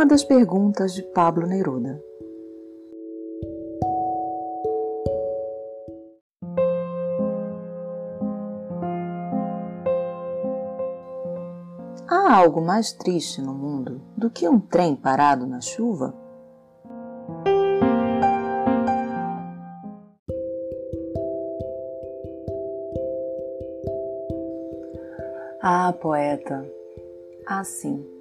uma das perguntas de Pablo Neruda. Há algo mais triste no mundo do que um trem parado na chuva? Ah, poeta, ah, sim.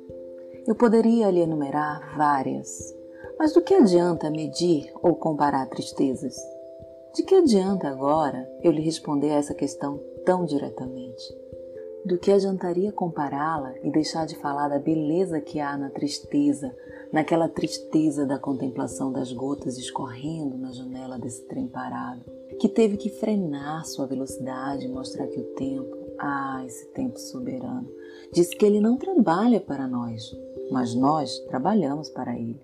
Eu poderia lhe enumerar várias, mas do que adianta medir ou comparar tristezas? De que adianta agora eu lhe responder a essa questão tão diretamente? Do que adiantaria compará-la e deixar de falar da beleza que há na tristeza, naquela tristeza da contemplação das gotas escorrendo na janela desse trem parado, que teve que frenar sua velocidade e mostrar que o tempo, ah, esse tempo soberano, diz que ele não trabalha para nós, mas nós trabalhamos para ele.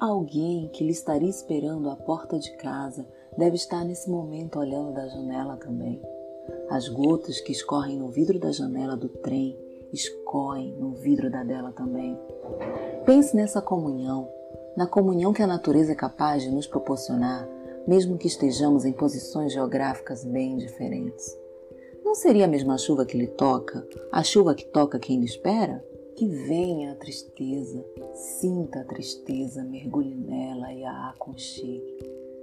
Alguém que lhe estaria esperando à porta de casa deve estar nesse momento olhando da janela também. As gotas que escorrem no vidro da janela do trem escorrem no vidro da dela também. Pense nessa comunhão, na comunhão que a natureza é capaz de nos proporcionar, mesmo que estejamos em posições geográficas bem diferentes. Não seria a mesma chuva que lhe toca, a chuva que toca quem lhe espera? Que venha a tristeza, sinta a tristeza, mergulhe nela e a aconchegue.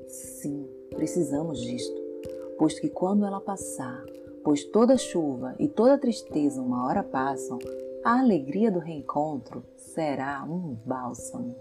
Sim, precisamos disto, posto que quando ela passar, pois toda chuva e toda tristeza uma hora passam, a alegria do reencontro será um bálsamo.